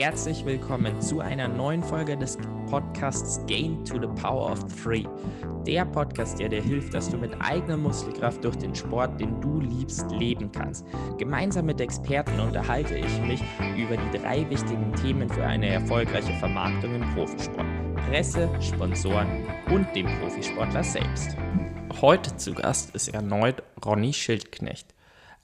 Herzlich willkommen zu einer neuen Folge des Podcasts Gain to the Power of Three. Der Podcast, der dir hilft, dass du mit eigener Muskelkraft durch den Sport, den du liebst, leben kannst. Gemeinsam mit Experten unterhalte ich mich über die drei wichtigen Themen für eine erfolgreiche Vermarktung im Profisport. Presse, Sponsoren und dem Profisportler selbst. Heute zu Gast ist erneut Ronny Schildknecht.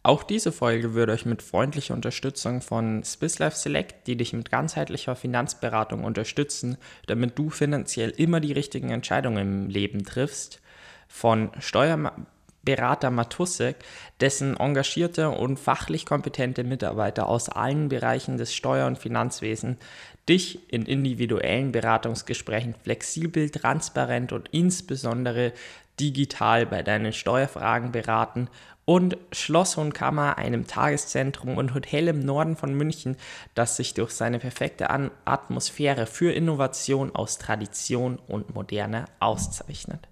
Auch diese Folge würde euch mit freundlicher Unterstützung von SwissLife Select, die dich mit ganzheitlicher Finanzberatung unterstützen, damit du finanziell immer die richtigen Entscheidungen im Leben triffst, von Steuerberater Matussek, dessen engagierte und fachlich kompetente Mitarbeiter aus allen Bereichen des Steuer- und Finanzwesens dich in individuellen Beratungsgesprächen flexibel, transparent und insbesondere digital bei deinen Steuerfragen beraten und Schloss und Kammer, einem Tageszentrum und Hotel im Norden von München, das sich durch seine perfekte An Atmosphäre für Innovation aus Tradition und Moderne auszeichnet.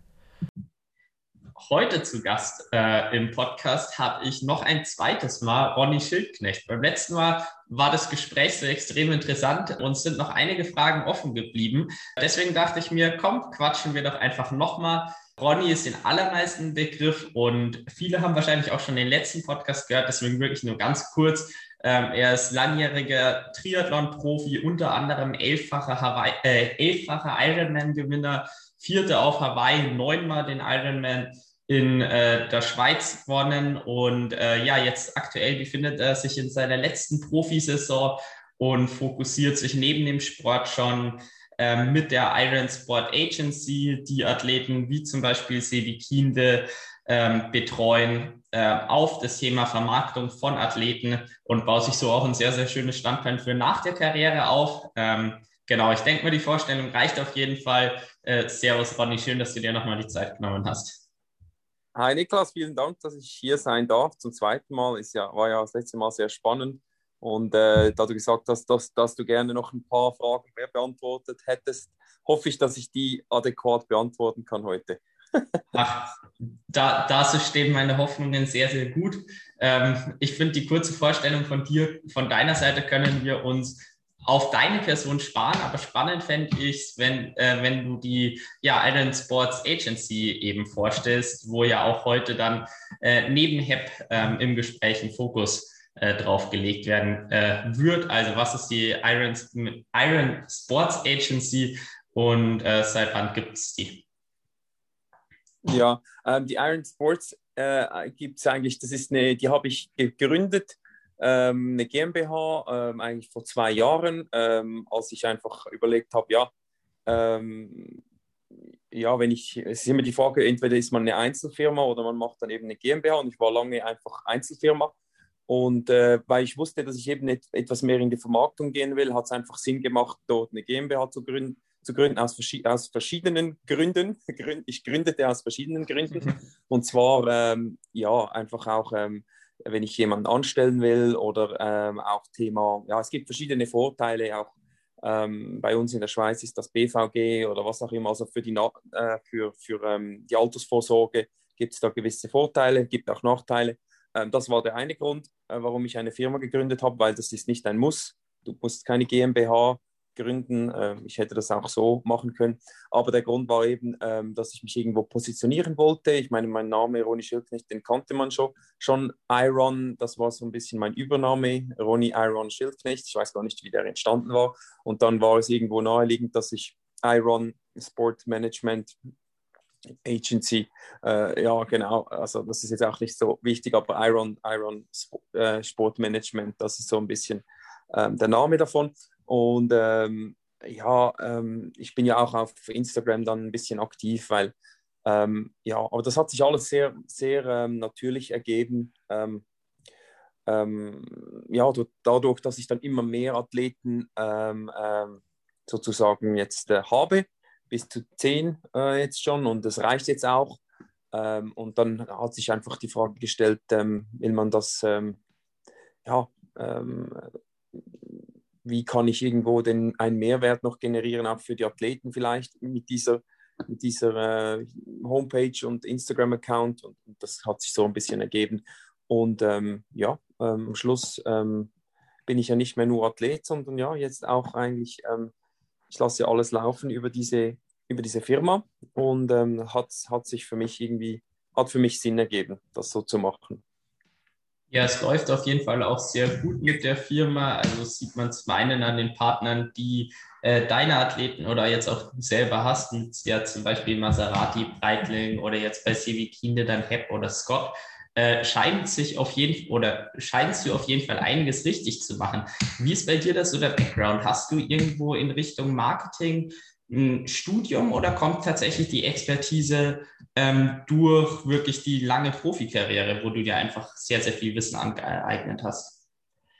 Heute zu Gast äh, im Podcast habe ich noch ein zweites Mal Ronny Schildknecht. Beim letzten Mal war das Gespräch so extrem interessant und sind noch einige Fragen offen geblieben. Deswegen dachte ich mir, komm, quatschen wir doch einfach nochmal Ronny ist den allermeisten Begriff und viele haben wahrscheinlich auch schon den letzten Podcast gehört, deswegen wirklich nur ganz kurz. Ähm, er ist langjähriger Triathlon-Profi, unter anderem elffacher, Hawaii, äh, elffacher Ironman-Gewinner, vierte auf Hawaii, neunmal den Ironman in äh, der Schweiz gewonnen und äh, ja, jetzt aktuell befindet er sich in seiner letzten Profisaison und fokussiert sich neben dem Sport schon ähm, mit der Iron Sport Agency, die Athleten wie zum Beispiel Sevi Kiende ähm, betreuen, äh, auf das Thema Vermarktung von Athleten und baut sich so auch ein sehr, sehr schönes Standbein für nach der Karriere auf. Ähm, genau, ich denke mal, die Vorstellung reicht auf jeden Fall. Äh, servus, Ronny, schön, dass du dir nochmal die Zeit genommen hast. Hi Niklas, vielen Dank, dass ich hier sein darf. Zum zweiten Mal ist ja, war ja das letzte Mal sehr spannend. Und äh, da du gesagt hast, dass, dass du gerne noch ein paar Fragen mehr beantwortet hättest, hoffe ich, dass ich die adäquat beantworten kann heute. Ach, da, dazu stehen meine Hoffnungen sehr, sehr gut. Ähm, ich finde, die kurze Vorstellung von dir, von deiner Seite können wir uns auf deine Person sparen, aber spannend fände ich es, wenn, äh, wenn du die ja, Iron Sports Agency eben vorstellst, wo ja auch heute dann äh, neben HEP ähm, im Gespräch ein Fokus äh, drauf gelegt werden äh, wird. Also was ist die Iron, Iron Sports Agency und äh, seit wann gibt es die? Ja, ähm, die Iron Sports äh, gibt es eigentlich, das ist eine, die habe ich gegründet, ähm, eine GmbH, ähm, eigentlich vor zwei Jahren, ähm, als ich einfach überlegt habe, ja, ähm, ja, wenn ich, es ist immer die Frage, entweder ist man eine Einzelfirma oder man macht dann eben eine GmbH und ich war lange einfach Einzelfirma und äh, weil ich wusste, dass ich eben et etwas mehr in die Vermarktung gehen will, hat es einfach Sinn gemacht, dort eine GmbH zu gründen, zu gründen aus, vers aus verschiedenen Gründen. Ich gründete aus verschiedenen Gründen. Und zwar, ähm, ja, einfach auch, ähm, wenn ich jemanden anstellen will oder ähm, auch Thema, ja, es gibt verschiedene Vorteile auch. Ähm, bei uns in der Schweiz ist das BVG oder was auch immer, also für die, äh, für, für ähm, die Altersvorsorge gibt es da gewisse Vorteile, gibt auch Nachteile. Ähm, das war der eine Grund, äh, warum ich eine Firma gegründet habe, weil das ist nicht ein Muss. Du musst keine GmbH gründen. Ähm, ich hätte das auch so machen können. Aber der Grund war eben, ähm, dass ich mich irgendwo positionieren wollte. Ich meine, mein Name Ronny Schildknecht, den kannte man schon. Schon Iron, das war so ein bisschen mein Übername. Ronny Iron Schildknecht. Ich weiß gar nicht, wie der entstanden war. Und dann war es irgendwo naheliegend, dass ich Iron Sport Management Agency, äh, ja genau, also das ist jetzt auch nicht so wichtig, aber Iron, Iron äh, Sportmanagement, das ist so ein bisschen ähm, der Name davon. Und ähm, ja, ähm, ich bin ja auch auf Instagram dann ein bisschen aktiv, weil ähm, ja, aber das hat sich alles sehr, sehr ähm, natürlich ergeben. Ähm, ja, dadurch, dass ich dann immer mehr Athleten sozusagen jetzt äh, habe, bis zu zehn äh, jetzt schon und das reicht jetzt auch. Ähm, und dann hat sich einfach die Frage gestellt, ähm, will man das, ähm, ja, ähm, wie kann ich irgendwo den, einen Mehrwert noch generieren, auch für die Athleten vielleicht mit dieser, mit dieser äh, Homepage und Instagram-Account und, und, das hat sich so ein bisschen ergeben. Und ähm, ja, ähm, am Schluss bin ich ja nicht mehr nur Athlet, sondern ja, jetzt auch eigentlich, ich lasse alles laufen über diese, über diese Firma und ähm, hat, hat sich für mich irgendwie, hat für mich Sinn ergeben, das so zu machen. Ja, es läuft auf jeden Fall auch sehr gut mit der Firma. Also sieht man zum einen an den Partnern, die äh, deine Athleten oder jetzt auch du selber hast, ja zum Beispiel Maserati, Breitling oder jetzt bei Sevi Kinde dann Hepp oder Scott, äh, scheint sich auf jeden oder scheinst du auf jeden Fall einiges richtig zu machen. Wie ist bei dir das so der Background? Hast du irgendwo in Richtung Marketing ein Studium oder kommt tatsächlich die Expertise ähm, durch wirklich die lange Profikarriere, wo du dir einfach sehr, sehr viel Wissen angeeignet hast?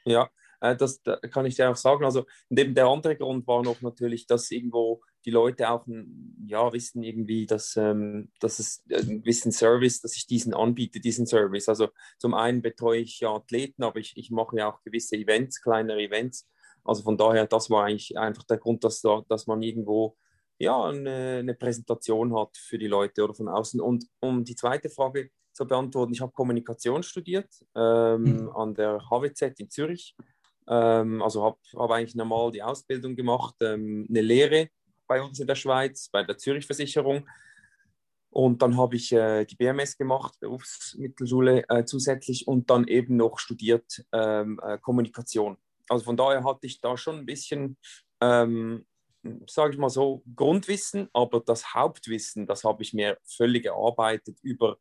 Ja, äh, das, kann ich dir auch sagen. Also neben der andere Grund war noch natürlich, dass irgendwo die Leute auch ja, wissen irgendwie, dass, ähm, dass es äh, ein bisschen Service, dass ich diesen anbiete, diesen Service. Also zum einen betreue ich ja Athleten, aber ich, ich mache ja auch gewisse Events, kleinere Events. Also von daher, das war eigentlich einfach der Grund, dass, da, dass man irgendwo ja, eine, eine Präsentation hat für die Leute oder von außen. Und um die zweite Frage zu beantworten, ich habe Kommunikation studiert ähm, mhm. an der HWZ in Zürich. Ähm, also habe hab eigentlich normal die Ausbildung gemacht, ähm, eine Lehre bei uns in der Schweiz, bei der Zürich Versicherung. Und dann habe ich äh, die BMS gemacht, Berufsmittelschule äh, zusätzlich und dann eben noch studiert ähm, äh, Kommunikation. Also von daher hatte ich da schon ein bisschen, ähm, sage ich mal so, Grundwissen, aber das Hauptwissen, das habe ich mir völlig erarbeitet über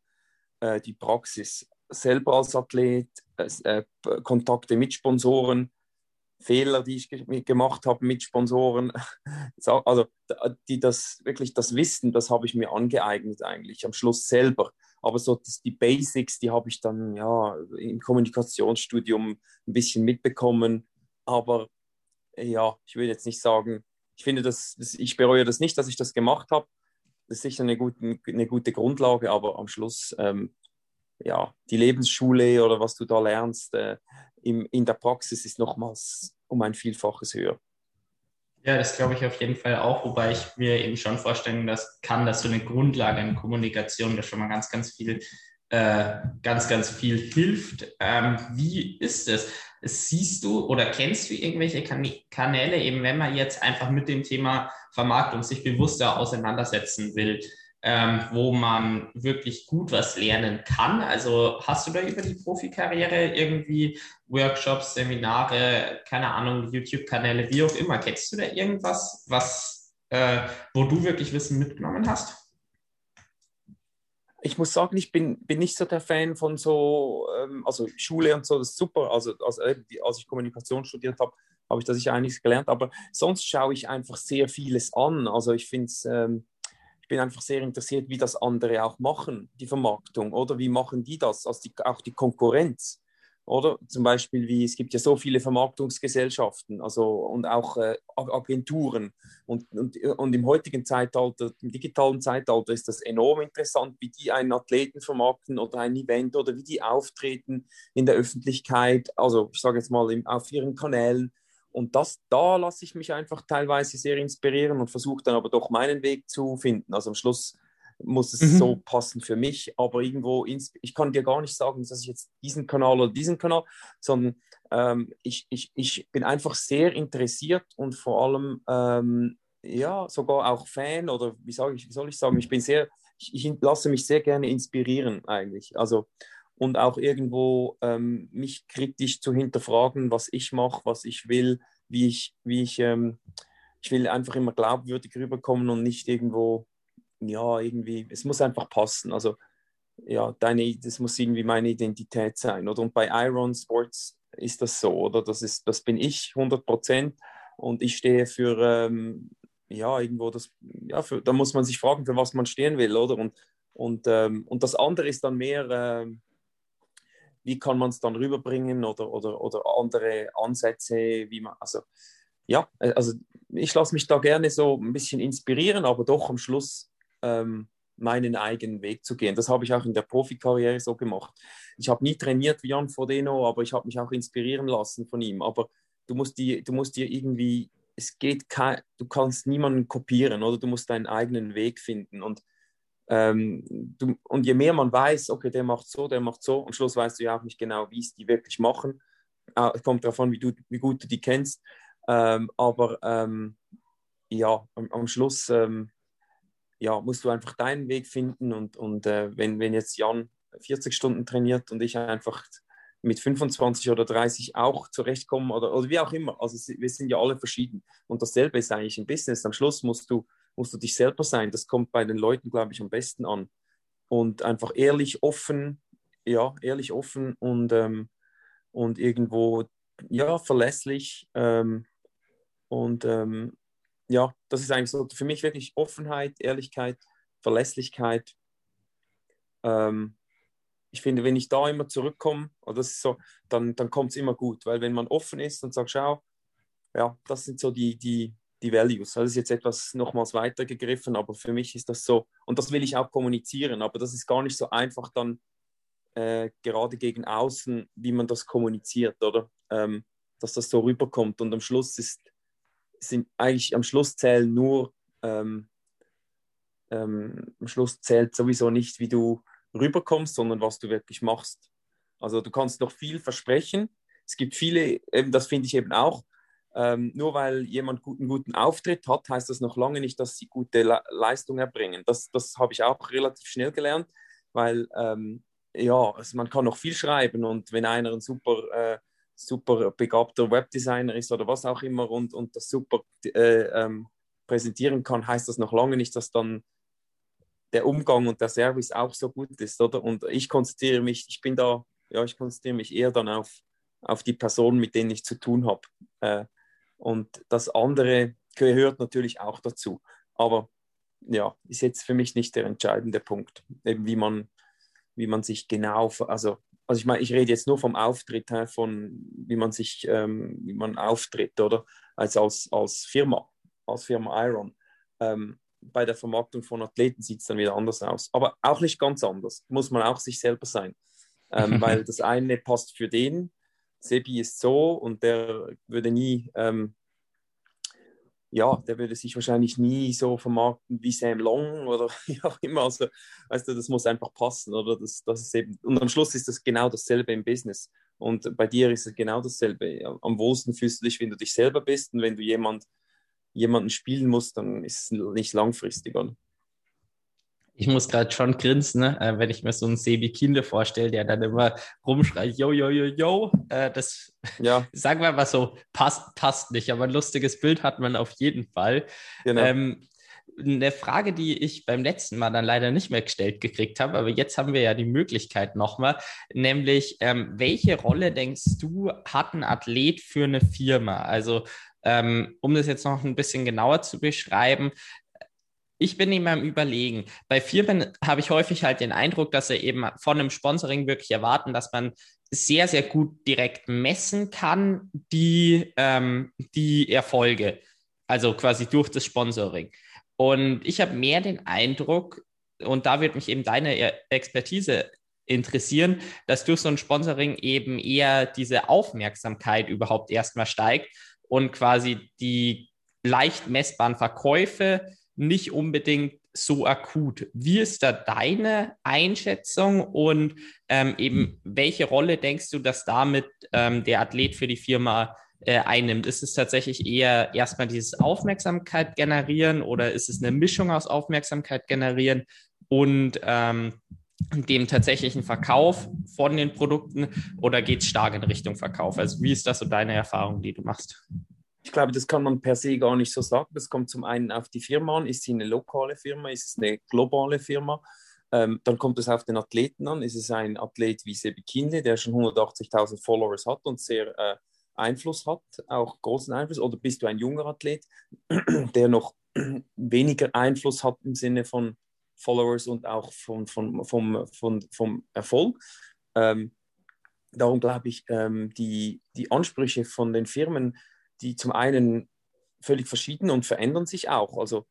äh, die Praxis selber als Athlet, äh, Kontakte mit Sponsoren, Fehler, die ich gemacht habe mit Sponsoren. Also die das wirklich das Wissen, das habe ich mir angeeignet eigentlich am Schluss selber. Aber so das, die Basics, die habe ich dann ja im Kommunikationsstudium ein bisschen mitbekommen. Aber ja, ich will jetzt nicht sagen, ich finde das, das ich bereue das nicht, dass ich das gemacht habe. Das ist sicher eine gute, eine gute Grundlage, aber am Schluss ähm, ja, die Lebensschule oder was du da lernst äh, im, in der Praxis ist nochmals um ein Vielfaches höher. Ja, das glaube ich auf jeden Fall auch, wobei ich mir eben schon vorstellen dass, kann, dass so eine Grundlage in Kommunikation da schon mal ganz, ganz viel, äh, ganz, ganz viel hilft. Ähm, wie ist es? Siehst du oder kennst du irgendwelche kan Kanäle, eben wenn man jetzt einfach mit dem Thema Vermarktung sich bewusster auseinandersetzen will? Ähm, wo man wirklich gut was lernen kann. Also hast du da über die Profikarriere irgendwie Workshops, Seminare, keine Ahnung, YouTube-Kanäle, wie auch immer, kennst du da irgendwas, was, äh, wo du wirklich Wissen mitgenommen hast? ich muss sagen, ich bin, bin nicht so der Fan von so, ähm, also Schule und so, das ist super. Also, also als ich Kommunikation studiert habe, habe ich da sicher einiges gelernt, aber sonst schaue ich einfach sehr vieles an. Also ich finde es, ähm, ich bin einfach sehr interessiert, wie das andere auch machen, die Vermarktung, oder? Wie machen die das, also die, auch die Konkurrenz, oder? Zum Beispiel wie es gibt ja so viele Vermarktungsgesellschaften, also und auch äh, Agenturen. Und, und, und im heutigen Zeitalter, im digitalen Zeitalter ist das enorm interessant, wie die einen Athleten vermarkten oder ein Event oder wie die auftreten in der Öffentlichkeit, also ich sage jetzt mal im, auf ihren Kanälen und das, da lasse ich mich einfach teilweise sehr inspirieren und versuche dann aber doch meinen Weg zu finden. Also am Schluss muss es mhm. so passen für mich, aber irgendwo, ich kann dir gar nicht sagen, dass ich jetzt diesen Kanal oder diesen Kanal, sondern ähm, ich, ich, ich bin einfach sehr interessiert und vor allem, ähm, ja, sogar auch Fan oder wie, sage ich, wie soll ich sagen, ich bin sehr, ich, ich lasse mich sehr gerne inspirieren eigentlich. Also und auch irgendwo ähm, mich kritisch zu hinterfragen, was ich mache, was ich will, wie ich, wie ich, ähm, ich will einfach immer glaubwürdig rüberkommen und nicht irgendwo, ja, irgendwie, es muss einfach passen. Also, ja, deine, das muss irgendwie meine Identität sein, oder? Und bei Iron Sports ist das so, oder? Das, ist, das bin ich 100 Prozent und ich stehe für, ähm, ja, irgendwo das, ja, für, da muss man sich fragen, für was man stehen will, oder? Und, und, ähm, und das andere ist dann mehr, ähm, wie kann man es dann rüberbringen oder, oder, oder andere Ansätze, wie man, also ja, also ich lasse mich da gerne so ein bisschen inspirieren, aber doch am Schluss ähm, meinen eigenen Weg zu gehen. Das habe ich auch in der Profikarriere so gemacht. Ich habe nie trainiert wie Jan Frodeno, aber ich habe mich auch inspirieren lassen von ihm. Aber du musst, die, du musst dir irgendwie, es geht kein, du kannst niemanden kopieren oder du musst deinen eigenen Weg finden. Und ähm, du, und je mehr man weiß, okay, der macht so, der macht so, am Schluss weißt du ja auch nicht genau, wie es die wirklich machen. äh, kommt darauf an, wie, du, wie gut du die kennst. Ähm, aber ähm, ja, am, am Schluss ähm, ja, musst du einfach deinen Weg finden und, und äh, wenn, wenn jetzt Jan 40 Stunden trainiert und ich einfach mit 25 oder 30 auch zurechtkommen oder, oder wie auch immer. Also wir sind ja alle verschieden. Und dasselbe ist eigentlich im Business. Am Schluss musst du, musst du dich selber sein. Das kommt bei den Leuten, glaube ich, am besten an. Und einfach ehrlich, offen, ja, ehrlich, offen und, ähm, und irgendwo, ja, verlässlich. Ähm, und ähm, ja, das ist eigentlich so für mich wirklich Offenheit, Ehrlichkeit, Verlässlichkeit. Ähm, ich finde, wenn ich da immer zurückkomme, oder das ist so, dann, dann kommt es immer gut, weil wenn man offen ist und sagt, schau, ja, das sind so die, die, die Values. Das ist jetzt etwas nochmals weitergegriffen, aber für mich ist das so, und das will ich auch kommunizieren, aber das ist gar nicht so einfach dann äh, gerade gegen außen, wie man das kommuniziert, oder? Ähm, dass das so rüberkommt. Und am Schluss ist, sind eigentlich am Schluss zählen nur, ähm, ähm, am Schluss zählt sowieso nicht, wie du rüberkommst, sondern was du wirklich machst. Also du kannst noch viel versprechen. Es gibt viele, eben das finde ich eben auch, ähm, nur weil jemand einen guten Auftritt hat, heißt das noch lange nicht, dass sie gute Le Leistung erbringen. Das, das habe ich auch relativ schnell gelernt, weil ähm, ja, also man kann noch viel schreiben und wenn einer ein super, äh, super begabter Webdesigner ist oder was auch immer und, und das super äh, ähm, präsentieren kann, heißt das noch lange nicht, dass dann der Umgang und der Service auch so gut ist, oder? Und ich konzentriere mich, ich bin da, ja, ich konzentriere mich eher dann auf, auf die Personen, mit denen ich zu tun habe. Äh, und das andere gehört natürlich auch dazu. Aber ja, ist jetzt für mich nicht der entscheidende Punkt, eben wie man, wie man sich genau, also, also ich meine, ich rede jetzt nur vom Auftritt, von wie man sich, ähm, wie man auftritt, oder? Also als, als Firma, als Firma Iron. Ähm, bei der Vermarktung von Athleten sieht es dann wieder anders aus. Aber auch nicht ganz anders. Muss man auch sich selber sein. Ähm, weil das eine passt für den, Sebi ist so und der würde nie, ähm, ja, der würde sich wahrscheinlich nie so vermarkten wie Sam Long oder wie auch immer. Also, weißt du, das muss einfach passen, oder? Das, das ist eben, und am Schluss ist das genau dasselbe im Business. Und bei dir ist es genau dasselbe. Am wohlsten fühlst du dich, wenn du dich selber bist und wenn du jemand jemanden spielen muss, dann ist es nicht langfristig. Oder? Ich muss gerade schon grinsen, ne? äh, wenn ich mir so einen Sebi Kinde vorstelle, der dann immer rumschreit, yo, yo, yo, yo. Äh, das, ja. sagen wir mal so, passt, passt nicht, aber ein lustiges Bild hat man auf jeden Fall. Genau. Ähm, eine Frage, die ich beim letzten Mal dann leider nicht mehr gestellt gekriegt habe, aber jetzt haben wir ja die Möglichkeit nochmal, nämlich ähm, welche Rolle denkst du, hat ein Athlet für eine Firma? Also ähm, um das jetzt noch ein bisschen genauer zu beschreiben, ich bin immer am Überlegen. Bei Firmen habe ich häufig halt den Eindruck, dass sie eben von einem Sponsoring wirklich erwarten, dass man sehr, sehr gut direkt messen kann, die, ähm, die Erfolge. Also quasi durch das Sponsoring. Und ich habe mehr den Eindruck, und da wird mich eben deine Expertise interessieren, dass durch so ein Sponsoring eben eher diese Aufmerksamkeit überhaupt erstmal steigt und quasi die leicht messbaren Verkäufe nicht unbedingt so akut. Wie ist da deine Einschätzung und ähm, eben welche Rolle denkst du, dass damit ähm, der Athlet für die Firma äh, einnimmt? Ist es tatsächlich eher erstmal dieses Aufmerksamkeit generieren oder ist es eine Mischung aus Aufmerksamkeit generieren und ähm, dem tatsächlichen Verkauf von den Produkten oder geht es stark in Richtung Verkauf? Also wie ist das so deine Erfahrung, die du machst? Ich glaube, das kann man per se gar nicht so sagen. Das kommt zum einen auf die Firma an. Ist sie eine lokale Firma? Ist es eine globale Firma? Ähm, dann kommt es auf den Athleten an. Ist es ein Athlet wie Sebi Kinde, der schon 180.000 Followers hat und sehr äh, Einfluss hat, auch großen Einfluss? Oder bist du ein junger Athlet, der noch weniger Einfluss hat im Sinne von Followers und auch von, von, vom, von, vom Erfolg. Ähm, darum glaube ich, ähm, die, die Ansprüche von den Firmen, die zum einen völlig verschieden und verändern sich auch. Also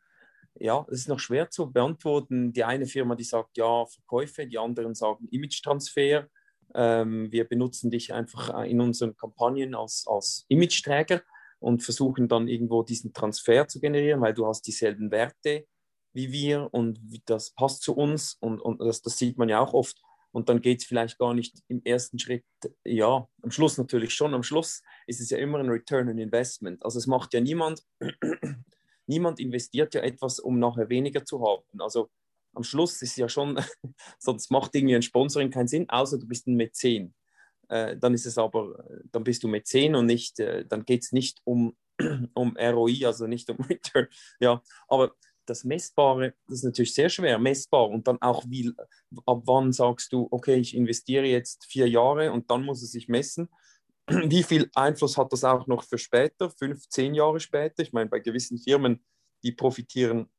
ja, es ist noch schwer zu beantworten. Die eine Firma, die sagt ja, Verkäufe, die anderen sagen Image-Transfer. Ähm, wir benutzen dich einfach in unseren Kampagnen als, als Image-Träger und versuchen dann irgendwo diesen Transfer zu generieren, weil du hast dieselben Werte wie wir und das passt zu uns und, und das, das sieht man ja auch oft. Und dann geht es vielleicht gar nicht im ersten Schritt, ja, am Schluss natürlich schon, am Schluss ist es ja immer ein Return on Investment. Also es macht ja niemand, niemand investiert ja etwas, um nachher weniger zu haben. Also am Schluss ist ja schon, sonst macht irgendwie ein Sponsoring keinen Sinn, außer du bist ein Mäzen. Äh, dann ist es aber, dann bist du Mäzen und nicht, äh, dann geht es nicht um, um ROI, also nicht um Return. Ja, aber das Messbare, das ist natürlich sehr schwer, messbar. Und dann auch, wie, ab wann sagst du, okay, ich investiere jetzt vier Jahre und dann muss es sich messen. Wie viel Einfluss hat das auch noch für später, fünf, zehn Jahre später? Ich meine, bei gewissen Firmen, die profitieren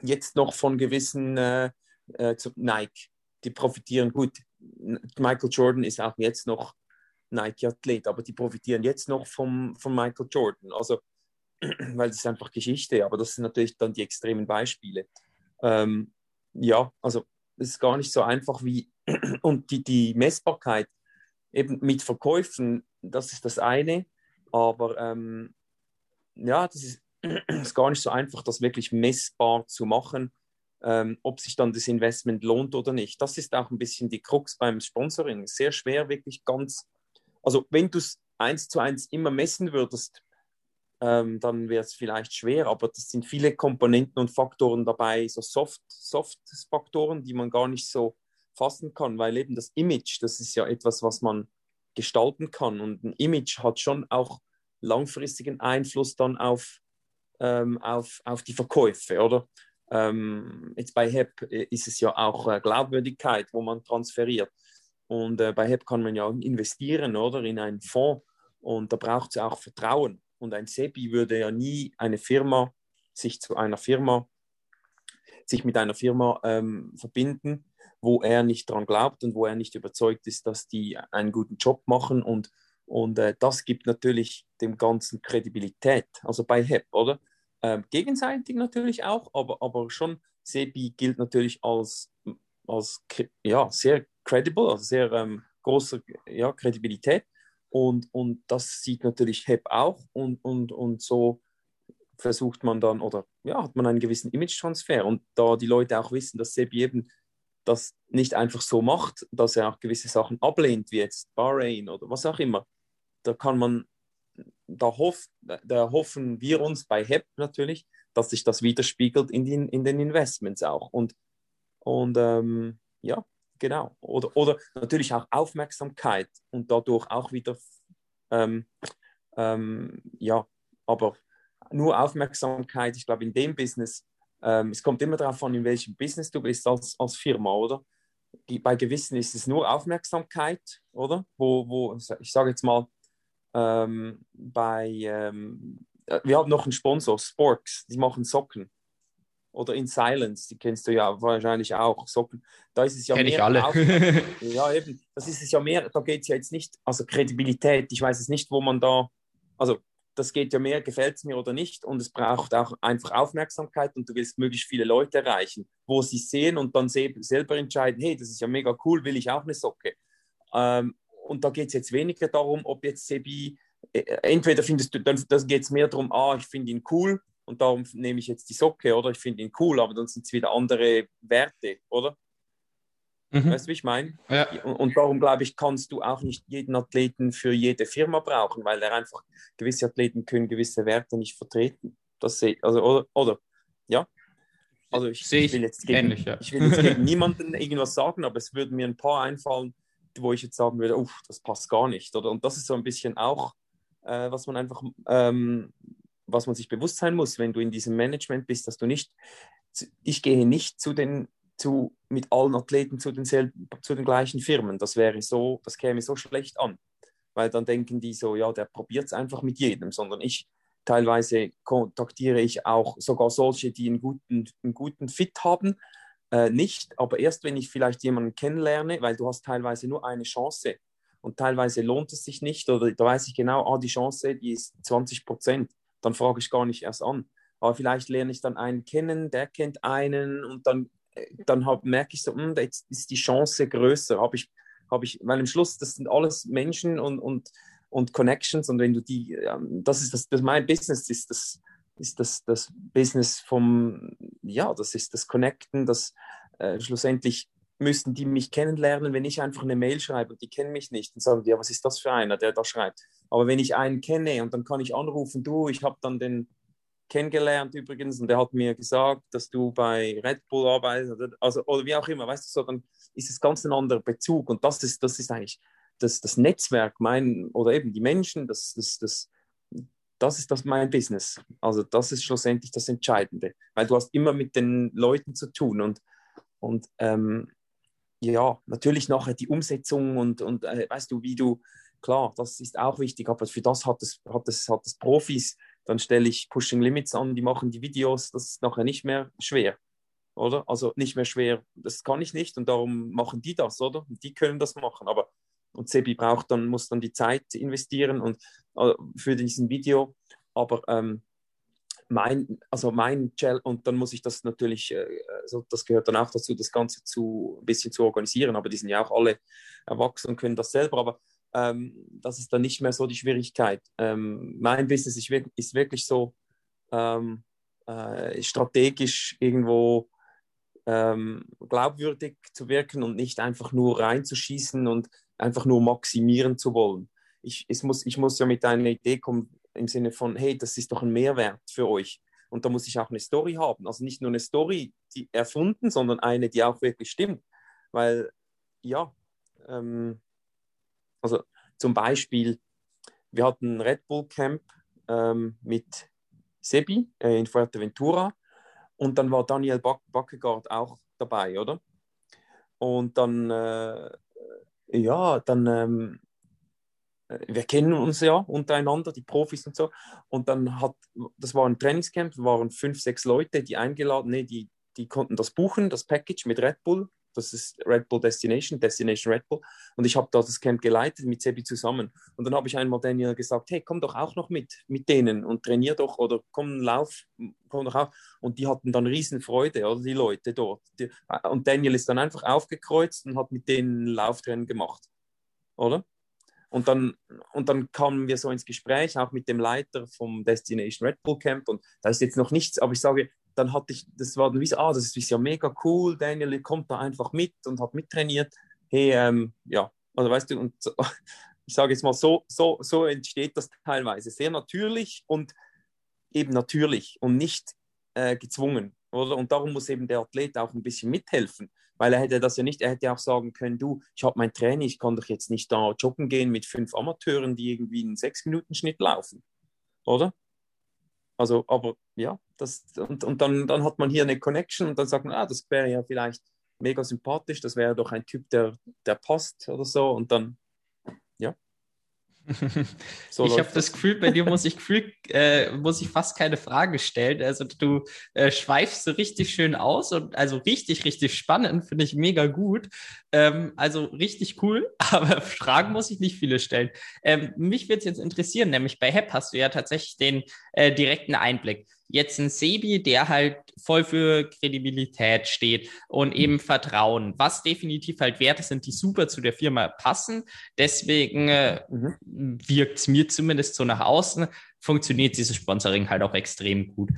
jetzt noch von gewissen äh, äh, Nike, die profitieren gut. Michael Jordan ist auch jetzt noch Nike-Athlet, aber die profitieren jetzt noch vom, von Michael Jordan. Also weil das ist einfach Geschichte, aber das sind natürlich dann die extremen Beispiele. Ähm, ja, also es ist gar nicht so einfach wie, und die, die Messbarkeit eben mit Verkäufen, das ist das eine, aber ähm, ja, das ist, ist, gar nicht so einfach, das wirklich messbar zu machen, ähm, ob sich dann das Investment lohnt oder nicht. Das ist auch ein bisschen die Krux beim Sponsoring. Sehr schwer, wirklich ganz, also wenn du es eins zu eins immer messen würdest, ähm, dann wäre es vielleicht schwer. Aber das sind viele Komponenten und Faktoren dabei, so Soft-Faktoren, Soft die man gar nicht so fassen kann, weil eben das Image, das ist ja etwas, was man gestalten kann. Und ein Image hat schon auch langfristigen Einfluss dann auf, ähm, auf, auf die Verkäufe, oder? Ähm, jetzt bei HEP ist es ja auch äh, Glaubwürdigkeit, wo man transferiert. Und äh, bei HEP kann man ja investieren, oder? In einen Fonds. Und da braucht es auch Vertrauen. Und ein SEBI würde ja nie eine Firma, sich zu einer Firma, sich mit einer Firma ähm, verbinden, wo er nicht daran glaubt und wo er nicht überzeugt ist, dass die einen guten Job machen. Und, und äh, das gibt natürlich dem Ganzen Kredibilität. Also bei HEP, oder? Ähm, gegenseitig natürlich auch, aber, aber schon SEBI gilt natürlich als, als ja, sehr credible, also sehr ähm, große ja, Kredibilität. Und, und das sieht natürlich HEP auch und, und, und so versucht man dann oder ja, hat man einen gewissen Image-Transfer. Und da die Leute auch wissen, dass Sebi eben das nicht einfach so macht, dass er auch gewisse Sachen ablehnt, wie jetzt Bahrain oder was auch immer, da kann man, da, hoff, da hoffen wir uns bei HEP natürlich, dass sich das widerspiegelt in den, in den Investments auch. Und, und ähm, ja, Genau. Oder, oder natürlich auch Aufmerksamkeit und dadurch auch wieder, ähm, ähm, ja, aber nur Aufmerksamkeit, ich glaube, in dem Business, ähm, es kommt immer darauf an, in welchem Business du bist als, als Firma, oder? Bei gewissen ist es nur Aufmerksamkeit, oder? Wo, wo ich sage jetzt mal, ähm, bei, ähm, äh, wir haben noch einen Sponsor, Sporks, die machen Socken oder in Silence, die kennst du ja wahrscheinlich auch. Socken. Da ist es ja Kenn mehr. Ich alle. Ja, eben. Das ist es ja mehr, da geht es ja jetzt nicht, also Kredibilität, ich weiß es nicht, wo man da, also das geht ja mehr, gefällt es mir oder nicht. Und es braucht auch einfach Aufmerksamkeit und du willst möglichst viele Leute erreichen, wo sie sehen und dann selber entscheiden, hey, das ist ja mega cool, will ich auch eine Socke. Ähm, und da geht es jetzt weniger darum, ob jetzt Sebi, äh, entweder findest du, dann geht es mehr darum, ah, ich finde ihn cool und darum nehme ich jetzt die Socke, oder? Ich finde ihn cool, aber dann sind es wieder andere Werte, oder? Mhm. Weißt du, wie ich meine? Ja. Und, und darum glaube ich, kannst du auch nicht jeden Athleten für jede Firma brauchen, weil er einfach gewisse Athleten können gewisse Werte nicht vertreten. Das sehe also oder, oder ja. Also ich, ich, ich will jetzt gegen, ähnlich, ja. ich will jetzt gegen niemanden irgendwas sagen, aber es würden mir ein paar einfallen, wo ich jetzt sagen würde, uff, das passt gar nicht. Oder? Und das ist so ein bisschen auch, äh, was man einfach ähm, was man sich bewusst sein muss, wenn du in diesem Management bist, dass du nicht, ich gehe nicht zu den, zu, mit allen Athleten zu, denselben, zu den gleichen Firmen. Das wäre so, das käme so schlecht an, weil dann denken die so, ja, der probiert es einfach mit jedem, sondern ich teilweise kontaktiere ich auch sogar solche, die einen guten, einen guten Fit haben, äh, nicht, aber erst wenn ich vielleicht jemanden kennenlerne, weil du hast teilweise nur eine Chance. Und teilweise lohnt es sich nicht oder da weiß ich genau, ah, die Chance, die ist 20 Prozent dann frage ich gar nicht erst an. Aber vielleicht lerne ich dann einen kennen, der kennt einen und dann, äh, dann hab, merke ich so, mh, hm, jetzt ist die Chance größer. Habe ich, hab ich, weil im Schluss, das sind alles Menschen und, und, und Connections und wenn du die, das ist das, das mein Business ist das, ist das, das Business vom, ja, das ist das Connecten, das äh, schlussendlich müssen die mich kennenlernen, wenn ich einfach eine Mail schreibe und die kennen mich nicht. Dann sagen ja, was ist das für einer, der da schreibt? Aber wenn ich einen kenne und dann kann ich anrufen, du, ich habe dann den kennengelernt übrigens und der hat mir gesagt, dass du bei Red Bull arbeitest also, oder wie auch immer, weißt du, so, dann ist es ganz ein anderer Bezug und das ist, das ist eigentlich das, das Netzwerk, mein, oder eben die Menschen, das, das, das, das ist das mein Business. Also das ist schlussendlich das Entscheidende, weil du hast immer mit den Leuten zu tun und, und ähm, ja, natürlich nachher die Umsetzung und, und äh, weißt du, wie du, klar, das ist auch wichtig, aber für das hat es, hat es, hat es Profis, dann stelle ich Pushing Limits an, die machen die Videos, das ist nachher nicht mehr schwer, oder? Also nicht mehr schwer, das kann ich nicht und darum machen die das, oder? Und die können das machen, aber und Sebi braucht dann, muss dann die Zeit investieren und äh, für diesen Video, aber ähm, mein, also mein Gel, und dann muss ich das natürlich, also das gehört dann auch dazu, das Ganze zu, ein bisschen zu organisieren, aber die sind ja auch alle erwachsen und können das selber, aber ähm, das ist dann nicht mehr so die Schwierigkeit. Ähm, mein Business ist, ist wirklich so ähm, äh, strategisch irgendwo ähm, glaubwürdig zu wirken und nicht einfach nur reinzuschießen und einfach nur maximieren zu wollen. Ich, muss, ich muss ja mit einer Idee kommen, im Sinne von, hey, das ist doch ein Mehrwert für euch. Und da muss ich auch eine Story haben. Also nicht nur eine Story, die erfunden, sondern eine, die auch wirklich stimmt. Weil, ja, ähm, also zum Beispiel, wir hatten ein Red Bull Camp ähm, mit Sebi äh, in Fuerteventura und dann war Daniel Backegaard auch dabei, oder? Und dann, äh, ja, dann ähm, wir kennen uns ja untereinander, die Profis und so. Und dann hat, das war ein Trainingscamp, waren fünf, sechs Leute, die eingeladen, nee, die, die konnten das buchen, das Package mit Red Bull. Das ist Red Bull Destination, Destination Red Bull. Und ich habe da das Camp geleitet mit Sebi zusammen. Und dann habe ich einmal Daniel gesagt, hey, komm doch auch noch mit, mit denen und trainier doch oder komm, lauf, komm doch auch. Und die hatten dann Riesenfreude, oder die Leute dort. Und Daniel ist dann einfach aufgekreuzt und hat mit denen Laufrennen gemacht, oder? Und dann, und dann kamen wir so ins Gespräch, auch mit dem Leiter vom Destination Red Bull Camp. Und da ist jetzt noch nichts, aber ich sage, dann hatte ich, das war dann wie so, ah, das ist ja mega cool, Daniel kommt da einfach mit und hat mittrainiert. Hey, ähm, ja, also weißt du, und ich sage jetzt mal, so, so, so entsteht das teilweise. Sehr natürlich und eben natürlich und nicht äh, gezwungen. Oder? Und darum muss eben der Athlet auch ein bisschen mithelfen, weil er hätte das ja nicht, er hätte auch sagen können, du, ich habe mein Training, ich kann doch jetzt nicht da joggen gehen mit fünf Amateuren, die irgendwie einen Sechs-Minuten-Schnitt laufen, oder? Also, aber ja, das, und, und dann, dann hat man hier eine Connection und dann sagt man, ah, das wäre ja vielleicht mega sympathisch, das wäre doch ein Typ, der, der passt oder so und dann. So ich habe das Gefühl, bei dir muss ich, Gefühl, äh, muss ich fast keine Frage stellen. Also du äh, schweifst so richtig schön aus und also richtig, richtig spannend, finde ich mega gut. Ähm, also richtig cool, aber Fragen muss ich nicht viele stellen. Ähm, mich würde es jetzt interessieren, nämlich bei HEP hast du ja tatsächlich den äh, direkten Einblick jetzt ein Sebi, der halt voll für Kredibilität steht und eben Vertrauen, was definitiv halt Werte sind, die super zu der Firma passen. Deswegen äh, mhm. wirkt es mir zumindest so nach außen, funktioniert dieses Sponsoring halt auch extrem gut.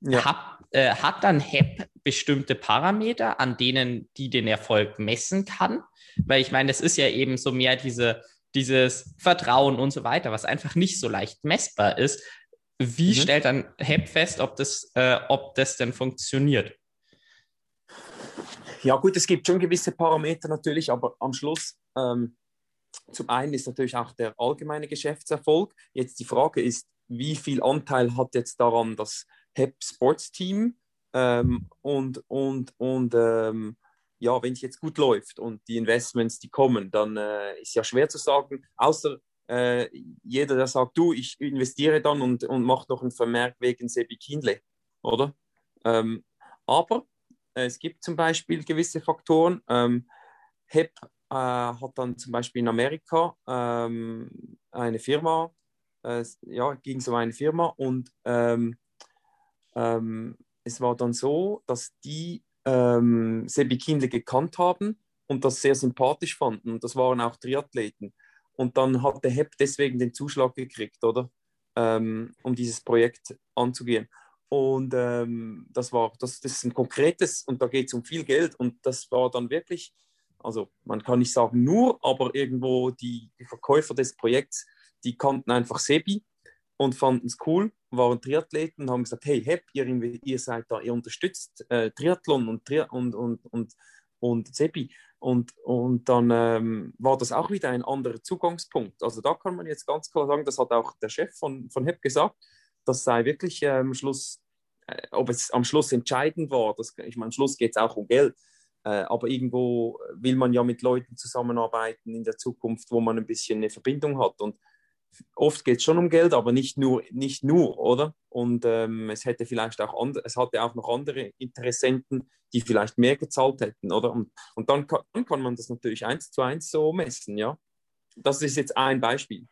Ja. Hab, äh, hat dann HEP bestimmte Parameter, an denen die den Erfolg messen kann? Weil ich meine, das ist ja eben so mehr diese dieses Vertrauen und so weiter, was einfach nicht so leicht messbar ist. Wie mhm. stellt dann HEP fest, ob das, äh, ob das denn funktioniert? Ja gut, es gibt schon gewisse Parameter natürlich, aber am Schluss ähm, zum einen ist natürlich auch der allgemeine Geschäftserfolg. Jetzt die Frage ist, wie viel Anteil hat jetzt daran das HEP Sports Team ähm, und, und, und ähm, ja, wenn es jetzt gut läuft und die Investments, die kommen, dann äh, ist ja schwer zu sagen, außer äh, jeder, der sagt, du, ich investiere dann und, und mache noch einen Vermerk wegen Sebi Kindle, oder? Ähm, aber äh, es gibt zum Beispiel gewisse Faktoren. Ähm, HEP äh, hat dann zum Beispiel in Amerika ähm, eine Firma, äh, ja, ging so eine Firma und ähm, ähm, es war dann so, dass die ähm, Sebi Kindle gekannt haben und das sehr sympathisch fanden. Das waren auch Triathleten. Und dann hat der HEP deswegen den Zuschlag gekriegt, oder? Ähm, um dieses Projekt anzugehen. Und ähm, das war, das, das ist ein konkretes und da geht es um viel Geld und das war dann wirklich Also man kann nicht sagen nur, aber irgendwo die, die Verkäufer des Projekts, die kannten einfach Sebi und fanden es cool, waren Triathleten und haben gesagt, hey, Hep, ihr, ihr seid da, ihr unterstützt äh, Triathlon und, und, und, und, und Sebi. Und, und dann ähm, war das auch wieder ein anderer Zugangspunkt. Also da kann man jetzt ganz klar sagen, das hat auch der Chef von, von HEP gesagt, das sei wirklich äh, am Schluss, äh, ob es am Schluss entscheidend war, das, ich meine, am Schluss geht es auch um Geld, äh, aber irgendwo will man ja mit Leuten zusammenarbeiten in der Zukunft, wo man ein bisschen eine Verbindung hat. Und oft geht es schon um Geld, aber nicht nur, nicht nur oder? Und ähm, es hätte vielleicht auch andere, es hatte auch noch andere Interessenten, die vielleicht mehr gezahlt hätten, oder? Und, und dann, kann, dann kann man das natürlich eins zu eins so messen, ja. Das ist jetzt ein Beispiel.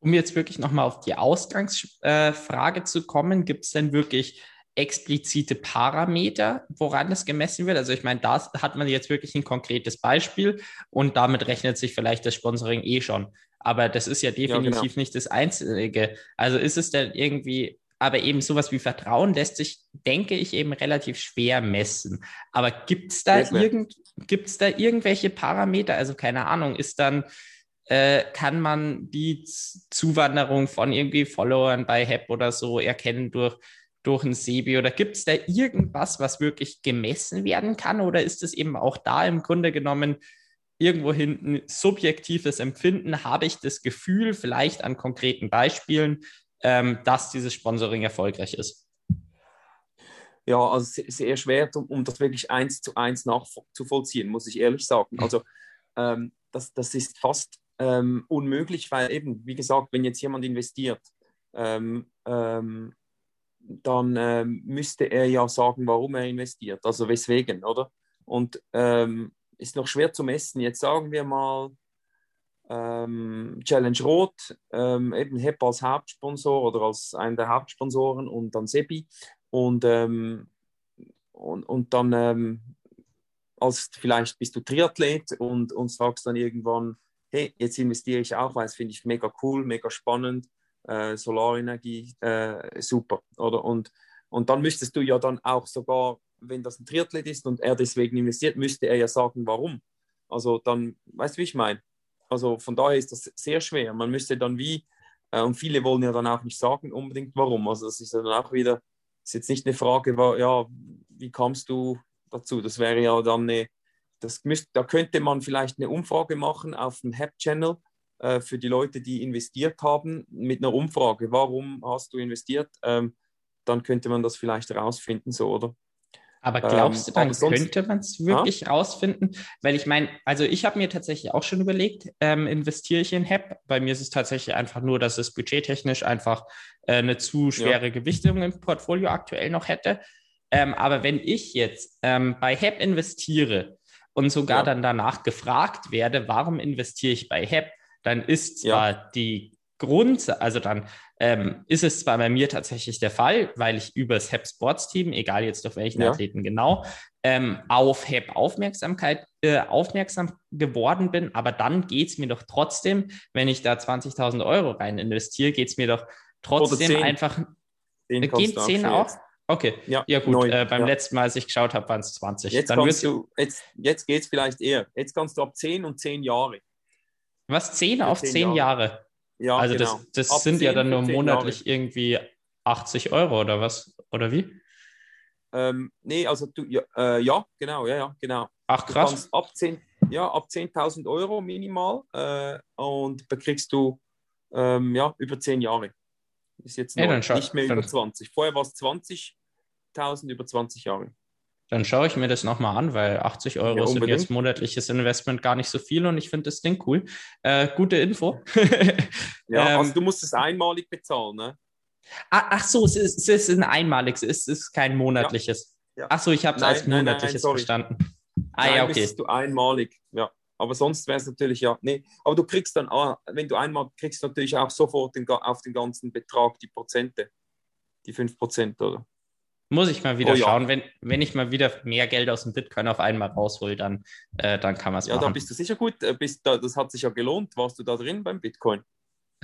Um jetzt wirklich nochmal auf die Ausgangsfrage äh, zu kommen, gibt es denn wirklich explizite Parameter, woran das gemessen wird? Also ich meine, da hat man jetzt wirklich ein konkretes Beispiel und damit rechnet sich vielleicht das Sponsoring eh schon. Aber das ist ja definitiv ja, genau. nicht das Einzige. Also ist es denn irgendwie, aber eben sowas wie Vertrauen lässt sich, denke ich, eben relativ schwer messen. Aber gibt es da, irgend, da irgendwelche Parameter? Also keine Ahnung, ist dann, äh, kann man die Zuwanderung von irgendwie Followern bei HEP oder so erkennen durch durch ein Sebi oder gibt es da irgendwas, was wirklich gemessen werden kann oder ist es eben auch da im Grunde genommen irgendwo hinten subjektives Empfinden, habe ich das Gefühl, vielleicht an konkreten Beispielen, ähm, dass dieses Sponsoring erfolgreich ist? Ja, also sehr schwer, um, um das wirklich eins zu eins nachzuvollziehen, muss ich ehrlich sagen. Also ähm, das, das ist fast ähm, unmöglich, weil eben, wie gesagt, wenn jetzt jemand investiert, ähm, ähm, dann ähm, müsste er ja sagen, warum er investiert, also weswegen, oder? Und ähm, ist noch schwer zu messen. Jetzt sagen wir mal ähm, Challenge Rot, ähm, eben HEP als Hauptsponsor oder als einer der Hauptsponsoren und dann Sebi und, ähm, und, und dann ähm, als vielleicht bist du Triathlet und, und sagst dann irgendwann, hey, jetzt investiere ich auch, weil es finde ich mega cool, mega spannend, äh, Solarenergie, äh, super, oder? Und, und dann müsstest du ja dann auch sogar wenn das ein Triathlet ist und er deswegen investiert, müsste er ja sagen, warum. Also dann, weißt du, wie ich meine? Also von daher ist das sehr schwer. Man müsste dann wie, äh, und viele wollen ja dann auch nicht sagen unbedingt warum. Also das ist dann auch wieder, ist jetzt nicht eine Frage, war, ja, wie kamst du dazu? Das wäre ja dann eine, das müsste, da könnte man vielleicht eine Umfrage machen auf dem HAP-Channel äh, für die Leute, die investiert haben, mit einer Umfrage, warum hast du investiert? Ähm, dann könnte man das vielleicht herausfinden, so, oder? Aber glaubst ähm, du, dann könnte man es wirklich ja? rausfinden? Weil ich meine, also ich habe mir tatsächlich auch schon überlegt, ähm, investiere ich in HEP? Bei mir ist es tatsächlich einfach nur, dass es budgettechnisch einfach äh, eine zu schwere ja. Gewichtung im Portfolio aktuell noch hätte. Ähm, aber wenn ich jetzt ähm, bei HEP investiere und sogar ja. dann danach gefragt werde, warum investiere ich bei HEP, dann ist zwar die Grund, also dann ähm, ist es zwar bei mir tatsächlich der Fall, weil ich über das HEP Sports Team, egal jetzt auf welchen ja. Athleten genau, ähm, auf HEP Aufmerksamkeit äh, aufmerksam geworden bin, aber dann geht es mir doch trotzdem, wenn ich da 20.000 Euro rein investiere, geht es mir doch trotzdem einfach. 10 äh, geht 10 auch? Okay, ja, ja gut. äh, beim ja. letzten Mal, als ich geschaut habe, waren es 20. Jetzt, Dann du, jetzt, jetzt geht es vielleicht eher. Jetzt kannst du ab 10 und 10 Jahre. Was? 10 auf 10 Jahre? Jahre? Ja, also genau. das, das sind ja dann nur monatlich irgendwie 80 Euro oder was? Oder wie? Ähm, nee, also du, ja, äh, ja, genau, ja, ja, genau. Ach krass. ab 10, ja, ab 10.000 Euro minimal äh, und bekriegst du ähm, ja, über 10 Jahre. Ist jetzt nee, nicht mehr über 20. Vorher war es 20.000 über 20 Jahre. Dann schaue ich mir das nochmal an, weil 80 Euro ja, sind jetzt monatliches Investment gar nicht so viel und ich finde das Ding cool. Äh, gute Info. ja, ähm, also du musst es einmalig bezahlen, ne? Ach, ach so, es ist, es ist ein einmaliges, es ist kein monatliches. Ja. Ja. Ach so, ich habe es als monatliches nein, nein, verstanden. Ah nein, ja, okay. du einmalig, ja. Aber sonst wäre es natürlich ja, nee. Aber du kriegst dann, ah, wenn du einmal kriegst, natürlich auch sofort den, auf den ganzen Betrag die Prozente, die 5%, oder? Muss ich mal wieder oh, schauen. Ja. Wenn, wenn ich mal wieder mehr Geld aus dem Bitcoin auf einmal raushole, dann, äh, dann kann man es ja, machen. Ja, da bist du sicher gut. Äh, bist da, das hat sich ja gelohnt. Warst du da drin beim Bitcoin?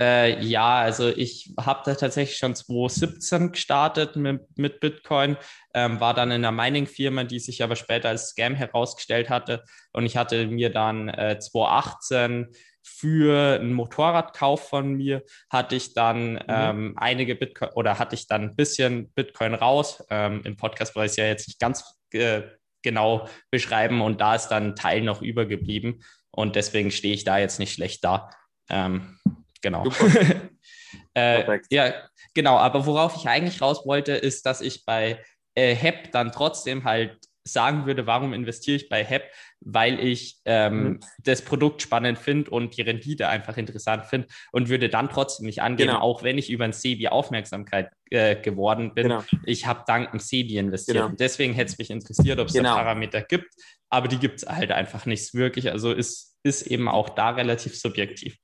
Äh, ja, also ich habe da tatsächlich schon 2017 gestartet mit, mit Bitcoin, ähm, war dann in einer Mining-Firma, die sich aber später als Scam herausgestellt hatte. Und ich hatte mir dann äh, 2018 für einen Motorradkauf von mir hatte ich dann mhm. ähm, einige Bitcoin oder hatte ich dann ein bisschen Bitcoin raus. Ähm, Im Podcast bereich ja jetzt nicht ganz äh, genau beschreiben und da ist dann ein Teil noch übergeblieben und deswegen stehe ich da jetzt nicht schlecht da. Ähm, genau. äh, ja, genau. Aber worauf ich eigentlich raus wollte, ist, dass ich bei äh, HEP dann trotzdem halt sagen würde, warum investiere ich bei HEP? Weil ich ähm, mhm. das Produkt spannend finde und die Rendite einfach interessant finde und würde dann trotzdem nicht angeben, genau. auch wenn ich über ein Sebi Aufmerksamkeit äh, geworden bin. Genau. Ich habe dank dem Sebi investiert. Genau. Deswegen hätte es mich interessiert, ob es da genau. Parameter gibt, aber die gibt es halt einfach nicht wirklich. Also ist, ist eben auch da relativ subjektiv.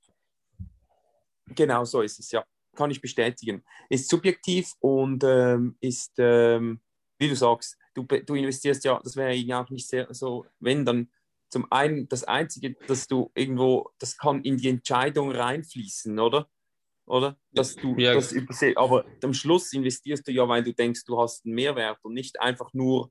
Genau so ist es, ja. Kann ich bestätigen. Ist subjektiv und ähm, ist, ähm, wie du sagst, du, du investierst ja, das wäre ja auch nicht sehr so, wenn dann zum einen das Einzige, dass du irgendwo, das kann in die Entscheidung reinfließen, oder? Oder? Dass du ja. das übersehst. Aber am Schluss investierst du ja, weil du denkst, du hast einen Mehrwert und nicht einfach nur,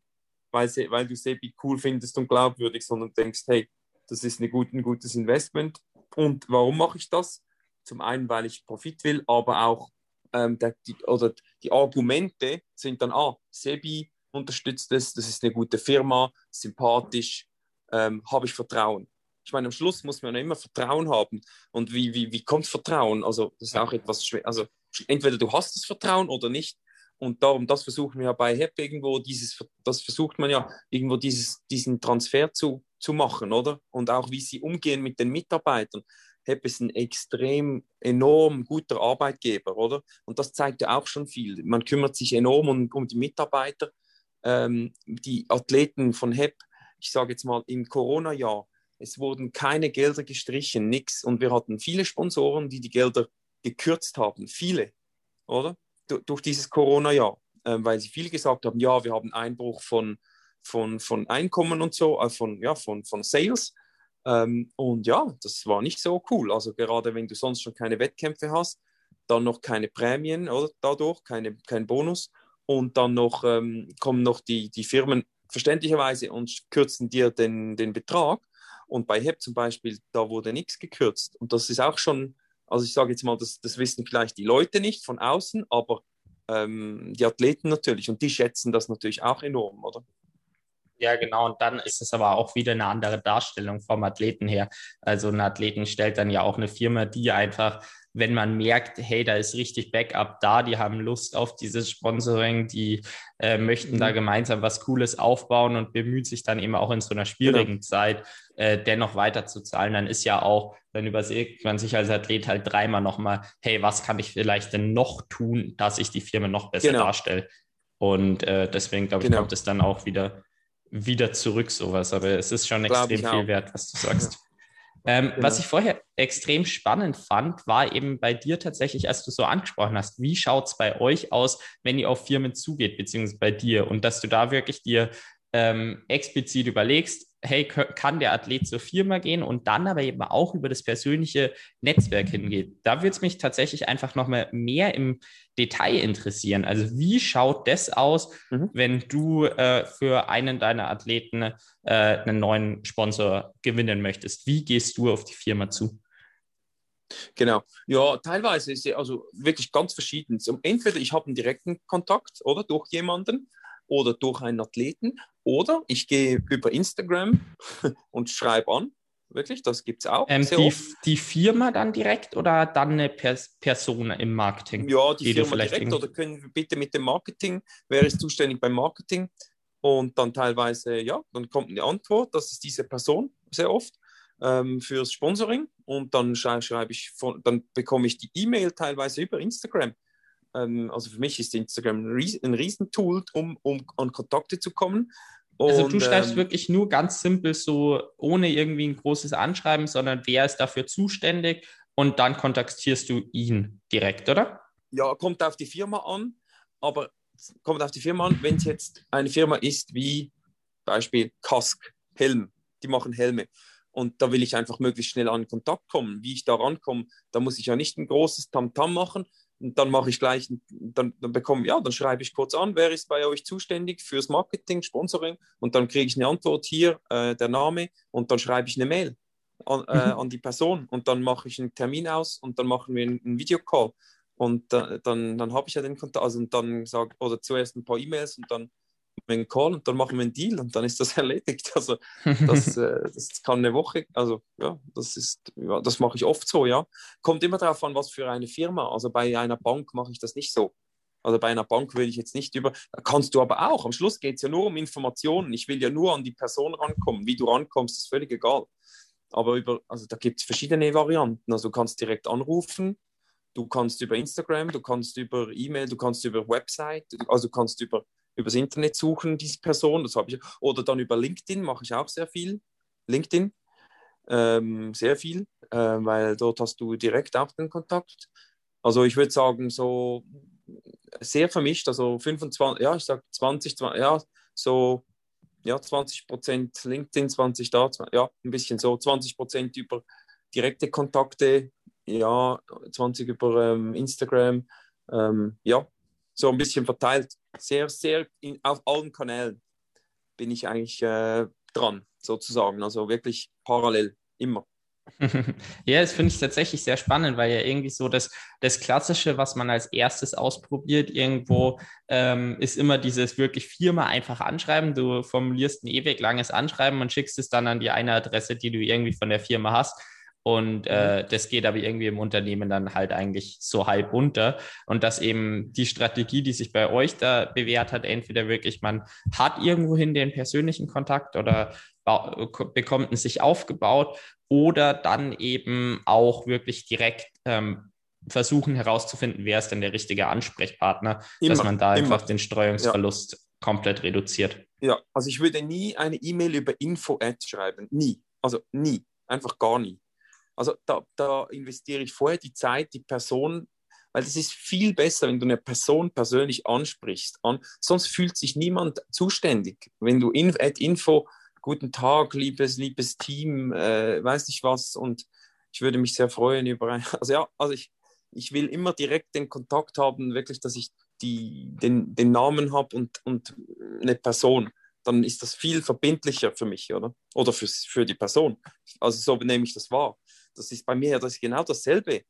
weil, weil du Sebi cool findest und glaubwürdig, sondern denkst, hey, das ist eine gut, ein gutes Investment. Und warum mache ich das? Zum einen, weil ich Profit will, aber auch ähm, der, die, oder die Argumente sind dann, ah, Sebi unterstützt es, das ist eine gute Firma, sympathisch, ähm, habe ich Vertrauen. Ich meine, am Schluss muss man ja immer Vertrauen haben. Und wie, wie, wie kommt Vertrauen? Also, das ist auch etwas schwer. Also, entweder du hast das Vertrauen oder nicht. Und darum, das versuchen wir ja bei HEP irgendwo, dieses, das versucht man ja irgendwo dieses, diesen Transfer zu, zu machen, oder? Und auch wie sie umgehen mit den Mitarbeitern. HEP ist ein extrem enorm guter Arbeitgeber, oder? Und das zeigt ja auch schon viel. Man kümmert sich enorm um, um die Mitarbeiter. Ähm, die Athleten von HEP, ich sage jetzt mal im Corona-Jahr, es wurden keine Gelder gestrichen, nichts. Und wir hatten viele Sponsoren, die die Gelder gekürzt haben. Viele, oder? Du, durch dieses Corona-Jahr, äh, weil sie viel gesagt haben, ja, wir haben Einbruch von, von, von Einkommen und so, äh, von, ja, von, von Sales. Ähm, und ja, das war nicht so cool. Also gerade wenn du sonst schon keine Wettkämpfe hast, dann noch keine Prämien oder dadurch, keine, kein Bonus und dann noch ähm, kommen noch die, die Firmen verständlicherweise und kürzen dir den, den Betrag. Und bei HEP zum Beispiel, da wurde nichts gekürzt. Und das ist auch schon, also ich sage jetzt mal, das, das wissen vielleicht die Leute nicht von außen, aber ähm, die Athleten natürlich. Und die schätzen das natürlich auch enorm, oder? Ja, genau. Und dann ist es aber auch wieder eine andere Darstellung vom Athleten her. Also ein Athleten stellt dann ja auch eine Firma, die einfach, wenn man merkt, hey, da ist richtig Backup da, die haben Lust auf dieses Sponsoring, die äh, möchten mhm. da gemeinsam was Cooles aufbauen und bemüht sich dann eben auch in so einer schwierigen genau. Zeit äh, dennoch weiterzuzahlen, dann ist ja auch, dann überlegt man sich als Athlet halt dreimal nochmal, hey, was kann ich vielleicht denn noch tun, dass ich die Firma noch besser genau. darstelle? Und äh, deswegen, glaube ich, genau. kommt es dann auch wieder wieder zurück, sowas. Aber es ist schon Glaub extrem viel wert, was du sagst. Ähm, genau. Was ich vorher extrem spannend fand, war eben bei dir tatsächlich, als du so angesprochen hast, wie schaut es bei euch aus, wenn ihr auf Firmen zugeht, beziehungsweise bei dir und dass du da wirklich dir ähm, explizit überlegst, hey, kann der Athlet zur Firma gehen und dann aber eben auch über das persönliche Netzwerk hingeht. Da würde es mich tatsächlich einfach nochmal mehr im Detail interessieren. Also wie schaut das aus, mhm. wenn du äh, für einen deiner Athleten äh, einen neuen Sponsor gewinnen möchtest? Wie gehst du auf die Firma zu? Genau. Ja, teilweise ist es also wirklich ganz verschieden. Entweder ich habe einen direkten Kontakt oder durch jemanden oder durch einen Athleten oder ich gehe über Instagram und schreibe an. Wirklich, das gibt es auch. Ähm, die, die, Firma dann direkt oder dann eine Pers Person im Marketing? Ja, die, die Firma direkt oder können wir bitte mit dem Marketing, wer ist zuständig beim Marketing? Und dann teilweise, ja, dann kommt eine Antwort, das ist diese Person sehr oft ähm, fürs Sponsoring und dann schreibe ich, von, dann bekomme ich die E-Mail teilweise über Instagram. Ähm, also für mich ist Instagram ein Riesentool, um, um an Kontakte zu kommen. Und, also du schreibst ähm, wirklich nur ganz simpel so, ohne irgendwie ein großes Anschreiben, sondern wer ist dafür zuständig und dann kontaktierst du ihn direkt, oder? Ja, kommt auf die Firma an, aber kommt auf die Firma an, wenn es jetzt eine Firma ist wie Beispiel Kask, Helm, die machen Helme. Und da will ich einfach möglichst schnell an Kontakt kommen. Wie ich da rankomme, da muss ich ja nicht ein großes Tamtam -Tam machen. Und dann mache ich gleich, dann, dann bekomme, ja, dann schreibe ich kurz an, wer ist bei euch zuständig fürs Marketing, Sponsoring. Und dann kriege ich eine Antwort hier, äh, der Name, und dann schreibe ich eine Mail an, äh, mhm. an die Person. Und dann mache ich einen Termin aus und dann machen wir einen, einen Videocall. Und äh, dann, dann habe ich ja den Kontakt, also und dann sage, oder zuerst ein paar E-Mails und dann einen Call und dann machen wir einen Deal und dann ist das erledigt. Also das, äh, das kann eine Woche, also ja, das ist, ja, das mache ich oft so, ja. Kommt immer darauf an, was für eine Firma. Also bei einer Bank mache ich das nicht so. Also bei einer Bank will ich jetzt nicht über, da kannst du aber auch. Am Schluss geht es ja nur um Informationen. Ich will ja nur an die Person rankommen. Wie du rankommst, ist völlig egal. Aber über, also da gibt es verschiedene Varianten. Also du kannst direkt anrufen, du kannst über Instagram, du kannst über E-Mail, du kannst über Website, also du kannst über übers Internet suchen, diese Person. Das habe ich. Oder dann über LinkedIn mache ich auch sehr viel. LinkedIn, ähm, sehr viel, äh, weil dort hast du direkt auch den Kontakt. Also ich würde sagen, so sehr vermischt, also 25, ja, ich sage 20, 20, ja, so ja, 20 Prozent LinkedIn, 20 da, 20, ja, ein bisschen so, 20 Prozent über direkte Kontakte, ja, 20 über ähm, Instagram, ähm, ja, so ein bisschen verteilt. Sehr, sehr in, auf allen Kanälen bin ich eigentlich äh, dran, sozusagen. Also wirklich parallel, immer. ja, das finde ich tatsächlich sehr spannend, weil ja irgendwie so das, das Klassische, was man als erstes ausprobiert, irgendwo ähm, ist immer dieses wirklich viermal einfach anschreiben. Du formulierst ein ewig langes Anschreiben und schickst es dann an die eine Adresse, die du irgendwie von der Firma hast. Und mhm. äh, das geht aber irgendwie im Unternehmen dann halt eigentlich so halb unter. Und dass eben die Strategie, die sich bei euch da bewährt hat, entweder wirklich man hat irgendwohin den persönlichen Kontakt oder bekommt ihn sich aufgebaut oder dann eben auch wirklich direkt ähm, versuchen herauszufinden, wer ist denn der richtige Ansprechpartner, immer, dass man da einfach immer. den Streuungsverlust ja. komplett reduziert. Ja, also ich würde nie eine E-Mail über Info-Ad schreiben. Nie. Also nie. Einfach gar nie. Also da, da investiere ich vorher die Zeit, die Person, weil es ist viel besser, wenn du eine Person persönlich ansprichst. An, sonst fühlt sich niemand zuständig. Wenn du in, at Info, guten Tag, liebes, liebes Team, äh, weiß nicht was, und ich würde mich sehr freuen über ein, also ja, also ich, ich will immer direkt den Kontakt haben, wirklich, dass ich die, den, den Namen habe und, und eine Person dann ist das viel verbindlicher für mich, oder? Oder für, für die Person. Also so nehme ich das wahr das ist bei mir das ist genau dasselbe.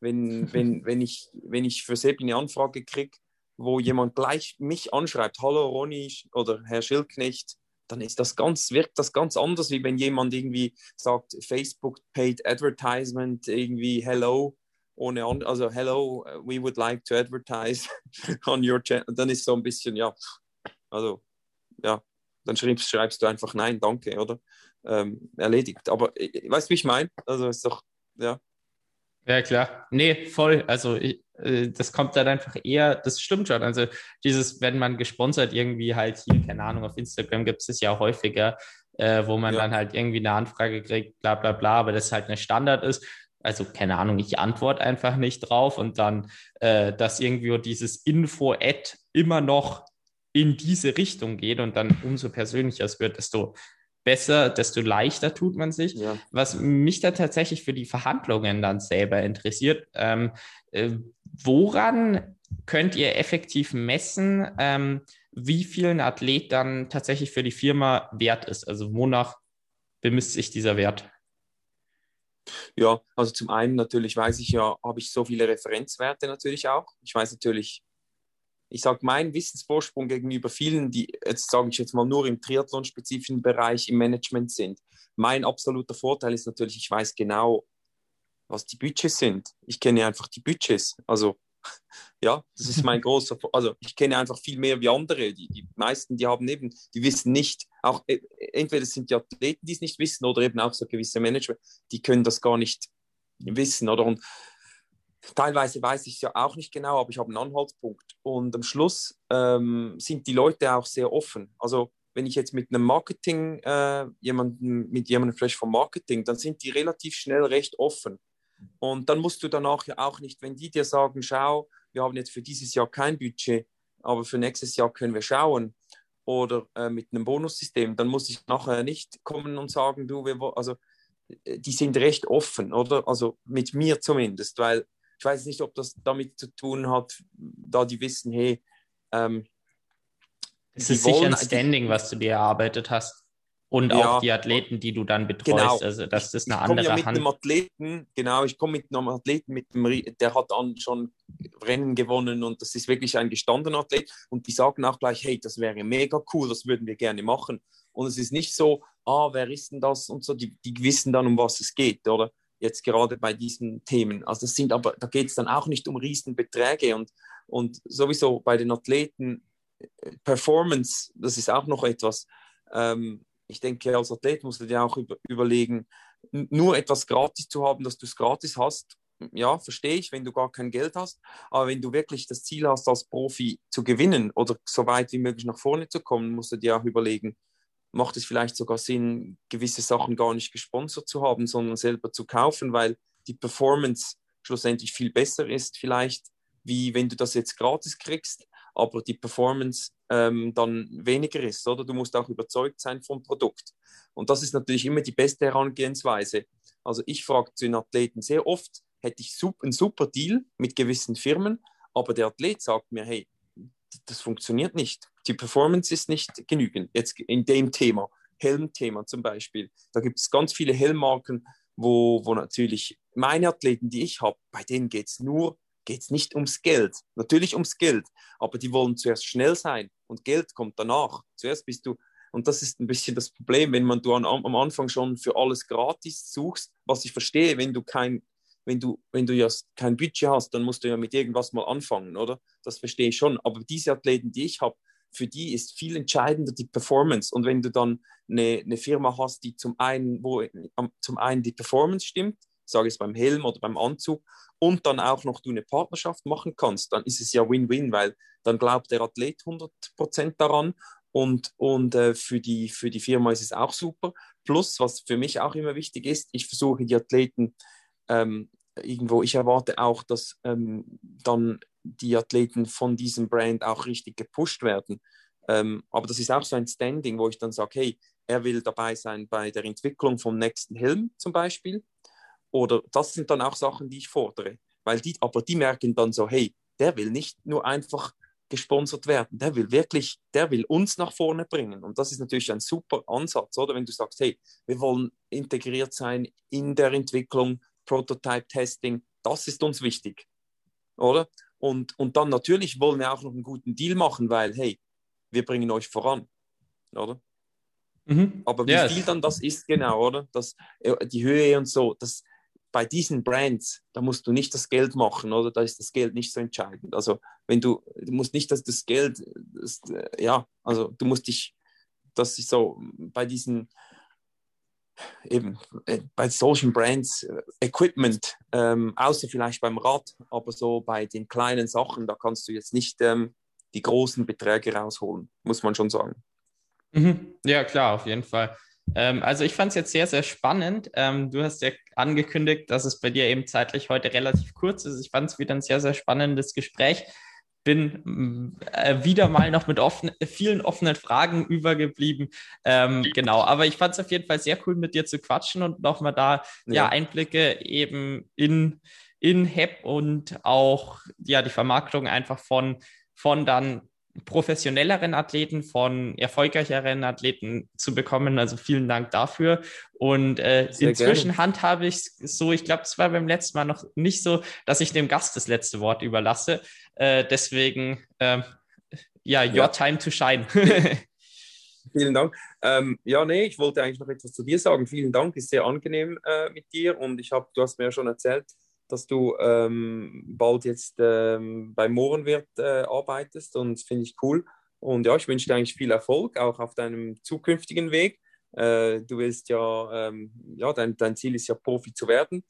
Wenn, wenn, wenn, ich, wenn ich für Sebi eine Anfrage kriege, wo jemand gleich mich anschreibt, hallo Ronny oder Herr Schildknecht, dann ist das ganz, wirkt das ganz anders, wie wenn jemand irgendwie sagt, Facebook paid advertisement, irgendwie hello, ohne an, also hello, we would like to advertise on your channel. Dann ist so ein bisschen, ja, also, ja, dann schreibst, schreibst du einfach nein, danke, oder? Ähm, erledigt. Aber äh, weißt du, wie ich meine? Also ist doch, ja. Ja, klar. Nee, voll. Also ich, äh, das kommt dann einfach eher, das stimmt schon. Also dieses, wenn man gesponsert irgendwie halt hier, keine Ahnung, auf Instagram gibt es ja häufiger, äh, wo man ja. dann halt irgendwie eine Anfrage kriegt, bla bla bla, aber das halt eine Standard ist. Also keine Ahnung, ich antworte einfach nicht drauf und dann, äh, dass irgendwie dieses Info-Ad immer noch in diese Richtung geht und dann umso persönlicher es wird, desto besser, desto leichter tut man sich. Ja. Was mich da tatsächlich für die Verhandlungen dann selber interessiert, ähm, äh, woran könnt ihr effektiv messen, ähm, wie viel ein Athlet dann tatsächlich für die Firma wert ist? Also wonach bemisst sich dieser Wert? Ja, also zum einen natürlich weiß ich ja, habe ich so viele Referenzwerte natürlich auch. Ich weiß natürlich, ich sage, mein Wissensvorsprung gegenüber vielen, die jetzt sage ich jetzt mal nur im Triathlon-spezifischen Bereich im Management sind. Mein absoluter Vorteil ist natürlich, ich weiß genau, was die Budgets sind. Ich kenne einfach die Budgets. Also ja, das ist mein großer, also ich kenne einfach viel mehr wie andere. Die, die meisten, die haben eben, die wissen nicht, auch äh, entweder sind die Athleten, die es nicht wissen, oder eben auch so gewisse Manager, die können das gar nicht wissen, oder? Und Teilweise weiß ich es ja auch nicht genau, aber ich habe einen Anhaltspunkt. Und am Schluss ähm, sind die Leute auch sehr offen. Also wenn ich jetzt mit einem Marketing, äh, jemanden, mit jemandem vielleicht vom Marketing, dann sind die relativ schnell recht offen. Und dann musst du danach ja auch nicht, wenn die dir sagen, schau, wir haben jetzt für dieses Jahr kein Budget, aber für nächstes Jahr können wir schauen oder äh, mit einem Bonussystem, dann muss ich nachher nicht kommen und sagen, du, wir, also äh, die sind recht offen, oder? Also mit mir zumindest, weil ich weiß nicht, ob das damit zu tun hat, da die wissen, hey, ähm, es ist sicher ein Standing, was du dir erarbeitet hast. Und ja, auch die Athleten, die du dann betreust. Genau. Also das ist eine ich andere ja mit Hand. Einem Athleten, genau, ich komme mit einem Athleten, mit dem, der hat dann schon Rennen gewonnen und das ist wirklich ein gestandener Athlet. Und die sagen auch gleich, hey, das wäre mega cool, das würden wir gerne machen. Und es ist nicht so, ah, wer ist denn das und so, die, die wissen dann, um was es geht, oder? Jetzt gerade bei diesen Themen. Also das sind aber, da geht es dann auch nicht um Riesenbeträge und, und sowieso bei den Athleten äh, Performance, das ist auch noch etwas. Ähm, ich denke, als Athlet musst du dir auch über, überlegen, nur etwas gratis zu haben, dass du es gratis hast. Ja, verstehe ich, wenn du gar kein Geld hast. Aber wenn du wirklich das Ziel hast, als Profi zu gewinnen oder so weit wie möglich nach vorne zu kommen, musst du dir auch überlegen, macht es vielleicht sogar Sinn, gewisse Sachen gar nicht gesponsert zu haben, sondern selber zu kaufen, weil die Performance schlussendlich viel besser ist, vielleicht, wie wenn du das jetzt gratis kriegst aber die Performance ähm, dann weniger ist, oder? Du musst auch überzeugt sein vom Produkt. Und das ist natürlich immer die beste Herangehensweise. Also ich frage zu den Athleten sehr oft, hätte ich einen super Deal mit gewissen Firmen, aber der Athlet sagt mir, hey, das funktioniert nicht. Die Performance ist nicht genügend. Jetzt in dem Thema, Helmthema zum Beispiel. Da gibt es ganz viele Helmmarken, wo, wo natürlich meine Athleten, die ich habe, bei denen geht es nur geht es nicht ums Geld. Natürlich ums Geld, aber die wollen zuerst schnell sein und Geld kommt danach. Zuerst bist du, und das ist ein bisschen das Problem, wenn man du an, am Anfang schon für alles gratis suchst, was ich verstehe, wenn du kein, wenn du, wenn du ja kein Budget hast, dann musst du ja mit irgendwas mal anfangen, oder? Das verstehe ich schon. Aber diese Athleten, die ich habe, für die ist viel entscheidender die Performance. Und wenn du dann eine, eine Firma hast, die zum einen, wo zum einen die Performance stimmt, sage ich es beim Helm oder beim Anzug, und dann auch noch du eine Partnerschaft machen kannst, dann ist es ja Win-Win, weil dann glaubt der Athlet 100% daran und, und äh, für, die, für die Firma ist es auch super. Plus, was für mich auch immer wichtig ist, ich versuche die Athleten ähm, irgendwo, ich erwarte auch, dass ähm, dann die Athleten von diesem Brand auch richtig gepusht werden. Ähm, aber das ist auch so ein Standing, wo ich dann sage, hey, er will dabei sein bei der Entwicklung vom nächsten Helm zum Beispiel. Oder das sind dann auch Sachen, die ich fordere. Weil die, aber die merken dann so, hey, der will nicht nur einfach gesponsert werden, der will wirklich, der will uns nach vorne bringen. Und das ist natürlich ein super Ansatz, oder? Wenn du sagst, hey, wir wollen integriert sein in der Entwicklung, Prototype-Testing, das ist uns wichtig, oder? Und, und dann natürlich wollen wir auch noch einen guten Deal machen, weil, hey, wir bringen euch voran, oder? Mhm. Aber wie yes. viel dann das ist, genau, oder? Das, äh, die Höhe und so, das, bei diesen Brands, da musst du nicht das Geld machen, oder? Da ist das Geld nicht so entscheidend. Also, wenn du, du musst nicht, dass das Geld, das, äh, ja, also du musst dich, das ist so, bei diesen, eben, äh, bei solchen Brands, äh, Equipment, ähm, außer vielleicht beim Rad, aber so bei den kleinen Sachen, da kannst du jetzt nicht ähm, die großen Beträge rausholen, muss man schon sagen. Mhm. Ja, klar, auf jeden Fall. Ähm, also ich fand es jetzt sehr, sehr spannend. Ähm, du hast ja angekündigt, dass es bei dir eben zeitlich heute relativ kurz ist. Ich fand es wieder ein sehr, sehr spannendes Gespräch. Bin äh, wieder mal noch mit offen, vielen offenen Fragen übergeblieben. Ähm, genau, aber ich fand es auf jeden Fall sehr cool, mit dir zu quatschen und nochmal da ja. ja Einblicke eben in, in HEP und auch ja die Vermarktung einfach von, von dann professionelleren Athleten, von erfolgreicheren Athleten zu bekommen. Also vielen Dank dafür. Und äh, inzwischen gerne. handhabe ich es so, ich glaube, es war beim letzten Mal noch nicht so, dass ich dem Gast das letzte Wort überlasse. Äh, deswegen, äh, ja, your ja. time to shine. Vielen Dank. Ähm, ja, nee, ich wollte eigentlich noch etwas zu dir sagen. Vielen Dank, ist sehr angenehm äh, mit dir und ich habe, du hast mir ja schon erzählt, dass du ähm, bald jetzt ähm, bei Mohrenwirt äh, arbeitest und finde ich cool. Und ja, ich wünsche dir eigentlich viel Erfolg, auch auf deinem zukünftigen Weg. Äh, du willst ja, ähm, ja dein, dein Ziel ist ja Profi zu werden.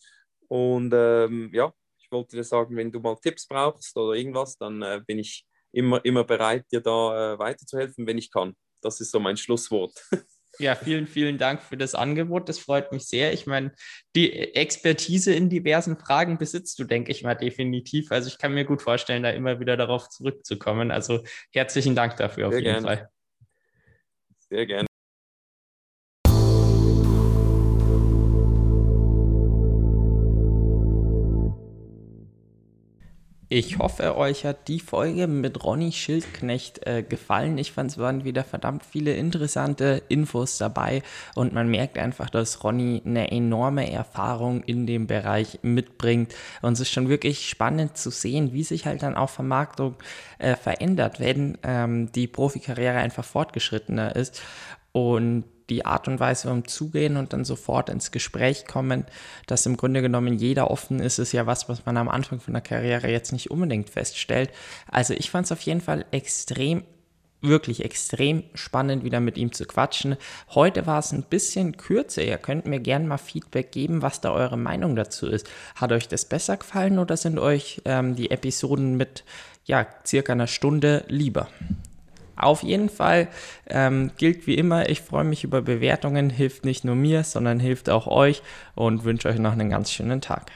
Und ähm, ja, ich wollte dir sagen, wenn du mal Tipps brauchst oder irgendwas, dann äh, bin ich immer, immer bereit, dir da äh, weiterzuhelfen, wenn ich kann. Das ist so mein Schlusswort. Ja, vielen, vielen Dank für das Angebot. Das freut mich sehr. Ich meine, die Expertise in diversen Fragen besitzt du, denke ich mal, definitiv. Also ich kann mir gut vorstellen, da immer wieder darauf zurückzukommen. Also herzlichen Dank dafür auf Sehr jeden gerne. Fall. Sehr gerne. Ich hoffe, euch hat die Folge mit Ronny Schildknecht äh, gefallen. Ich fand es waren wieder verdammt viele interessante Infos dabei und man merkt einfach, dass Ronny eine enorme Erfahrung in dem Bereich mitbringt. Und es ist schon wirklich spannend zu sehen, wie sich halt dann auch Vermarktung äh, verändert, wenn ähm, die Profikarriere einfach fortgeschrittener ist. Und die Art und Weise umzugehen und dann sofort ins Gespräch kommen, dass im Grunde genommen jeder offen ist, ist ja was, was man am Anfang von der Karriere jetzt nicht unbedingt feststellt. Also ich fand es auf jeden Fall extrem wirklich extrem spannend, wieder mit ihm zu quatschen. Heute war es ein bisschen kürzer. Ihr könnt mir gerne mal Feedback geben, was da eure Meinung dazu ist. Hat euch das besser gefallen oder sind euch ähm, die Episoden mit ja, circa einer Stunde lieber? Auf jeden Fall ähm, gilt wie immer, ich freue mich über Bewertungen, hilft nicht nur mir, sondern hilft auch euch und wünsche euch noch einen ganz schönen Tag.